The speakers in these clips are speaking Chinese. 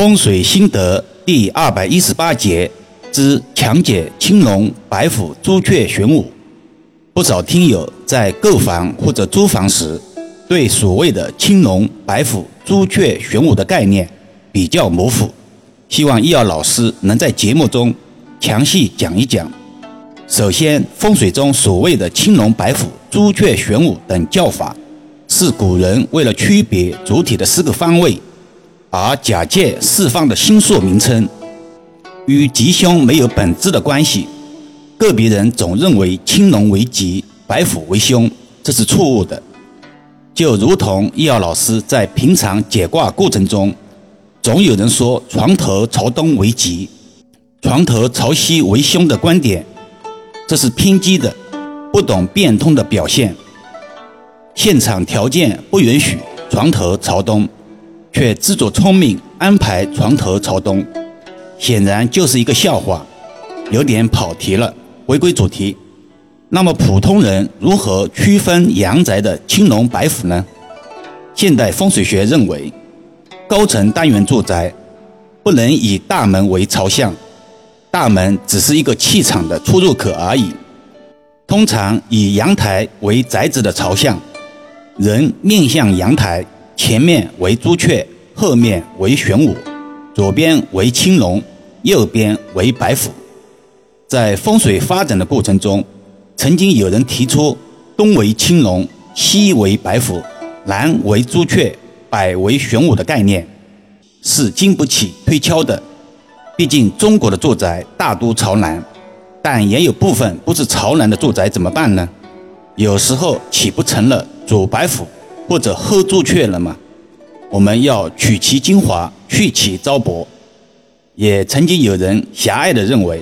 风水心得第二百一十八节之强解青龙、白虎、朱雀玄武。不少听友在购房或者租房时，对所谓的青龙、白虎、朱雀玄武的概念比较模糊，希望易遥老师能在节目中详细讲一讲。首先，风水中所谓的青龙、白虎、朱雀玄武等叫法，是古人为了区别主体的四个方位。而假借释放的星宿名称，与吉凶没有本质的关系。个别人总认为青龙为吉，白虎为凶，这是错误的。就如同易遥老师在平常解卦过程中，总有人说床头朝东为吉，床头朝西为凶的观点，这是偏激的、不懂变通的表现。现场条件不允许床头朝东。却自作聪明安排床头朝东，显然就是一个笑话，有点跑题了。回归主题，那么普通人如何区分阳宅的青龙白虎呢？现代风水学认为，高层单元住宅不能以大门为朝向，大门只是一个气场的出入口而已。通常以阳台为宅子的朝向，人面向阳台。前面为朱雀，后面为玄武，左边为青龙，右边为白虎。在风水发展的过程中，曾经有人提出东为青龙，西为白虎，南为朱雀，北为玄武的概念，是经不起推敲的。毕竟中国的住宅大都朝南，但也有部分不是朝南的住宅，怎么办呢？有时候岂不成了左白虎？或者后朱雀了吗？我们要取其精华，去其糟粕。也曾经有人狭隘地认为，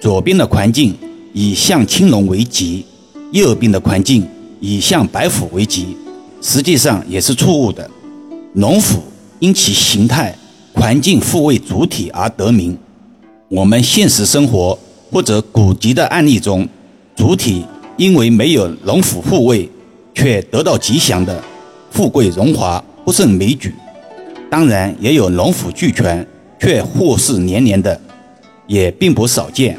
左边的环境以向青龙为吉，右边的环境以向白虎为吉，实际上也是错误的。龙虎因其形态、环境复位主体而得名。我们现实生活或者古籍的案例中，主体因为没有龙虎护卫，却得到吉祥的。富贵荣华不胜枚举，当然也有龙虎俱全却祸事连连的，也并不少见。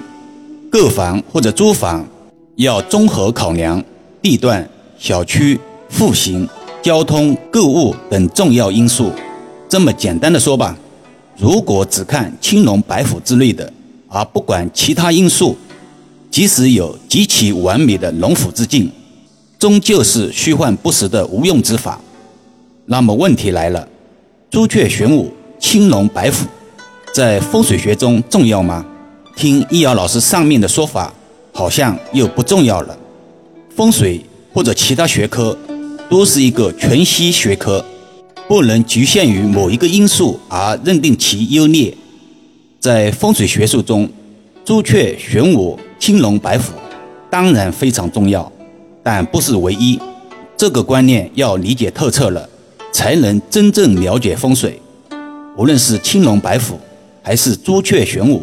购房或者租房要综合考量地段、小区、户型、交通、购物等重要因素。这么简单的说吧，如果只看青龙白虎之类的，而不管其他因素，即使有极其完美的龙虎之境，终究是虚幻不实的无用之法。那么问题来了，朱雀玄武、青龙白虎，在风水学中重要吗？听易遥老师上面的说法，好像又不重要了。风水或者其他学科，都是一个全息学科，不能局限于某一个因素而认定其优劣。在风水学术中，朱雀玄武、青龙白虎当然非常重要，但不是唯一。这个观念要理解透彻了。才能真正了解风水。无论是青龙白虎，还是朱雀玄武，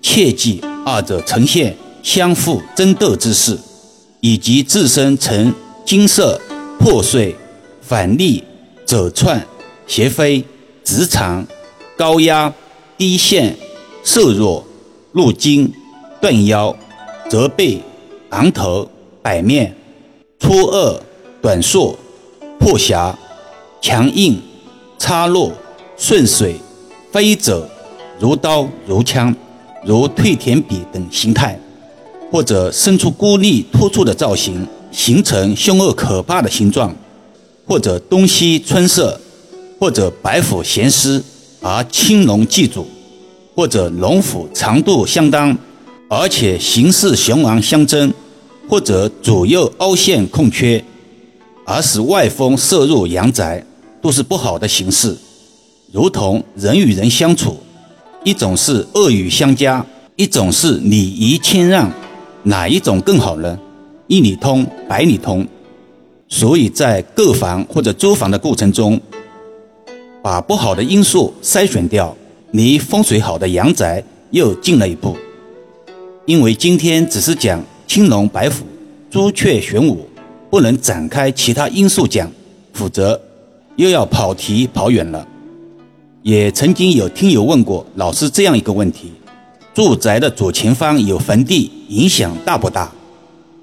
切记二者呈现相互争斗之势，以及自身呈金色、破碎、反逆、走窜、斜飞、直长、高压、低陷、瘦弱、入筋、断腰、折背、昂头、摆面、粗恶、短硕、破狭。强硬、插落、顺水、飞走，如刀如枪、如退田笔等形态，或者伸出孤立突出的造型，形成凶恶可怕的形状，或者东西春色，或者白虎衔狮而青龙祭主，或者龙虎长度相当，而且形似雄昂相争，或者左右凹陷空缺，而使外风射入阳宅。都是不好的形式，如同人与人相处，一种是恶语相加，一种是礼仪谦让，哪一种更好呢？一理通百里通。所以在购房或者租房的过程中，把不好的因素筛选掉，离风水好的阳宅又近了一步。因为今天只是讲青龙白虎、朱雀玄武，不能展开其他因素讲，否则。又要跑题跑远了。也曾经有听友问过老师这样一个问题：住宅的左前方有坟地，影响大不大？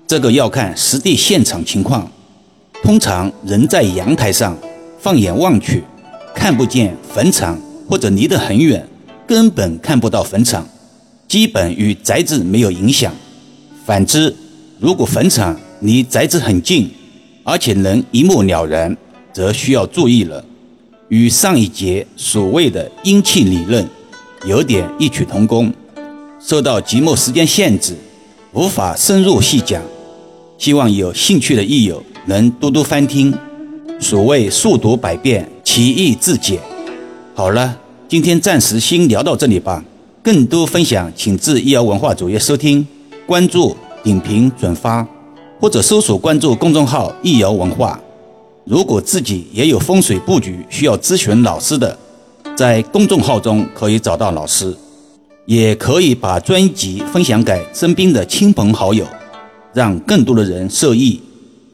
这个要看实地现场情况。通常人在阳台上，放眼望去，看不见坟场，或者离得很远，根本看不到坟场，基本与宅子没有影响。反之，如果坟场离宅子很近，而且能一目了然，则需要注意了。与上一节所谓的阴气理论有点异曲同工，受到节目时间限制，无法深入细讲。希望有兴趣的益友能多多翻听。所谓速读百遍，其义自解。好了，今天暂时先聊到这里吧。更多分享，请至易瑶文化主页收听、关注、点评、转发，或者搜索关注公众号“易瑶文化”。如果自己也有风水布局需要咨询老师的，在公众号中可以找到老师，也可以把专辑分享给身边的亲朋好友，让更多的人受益。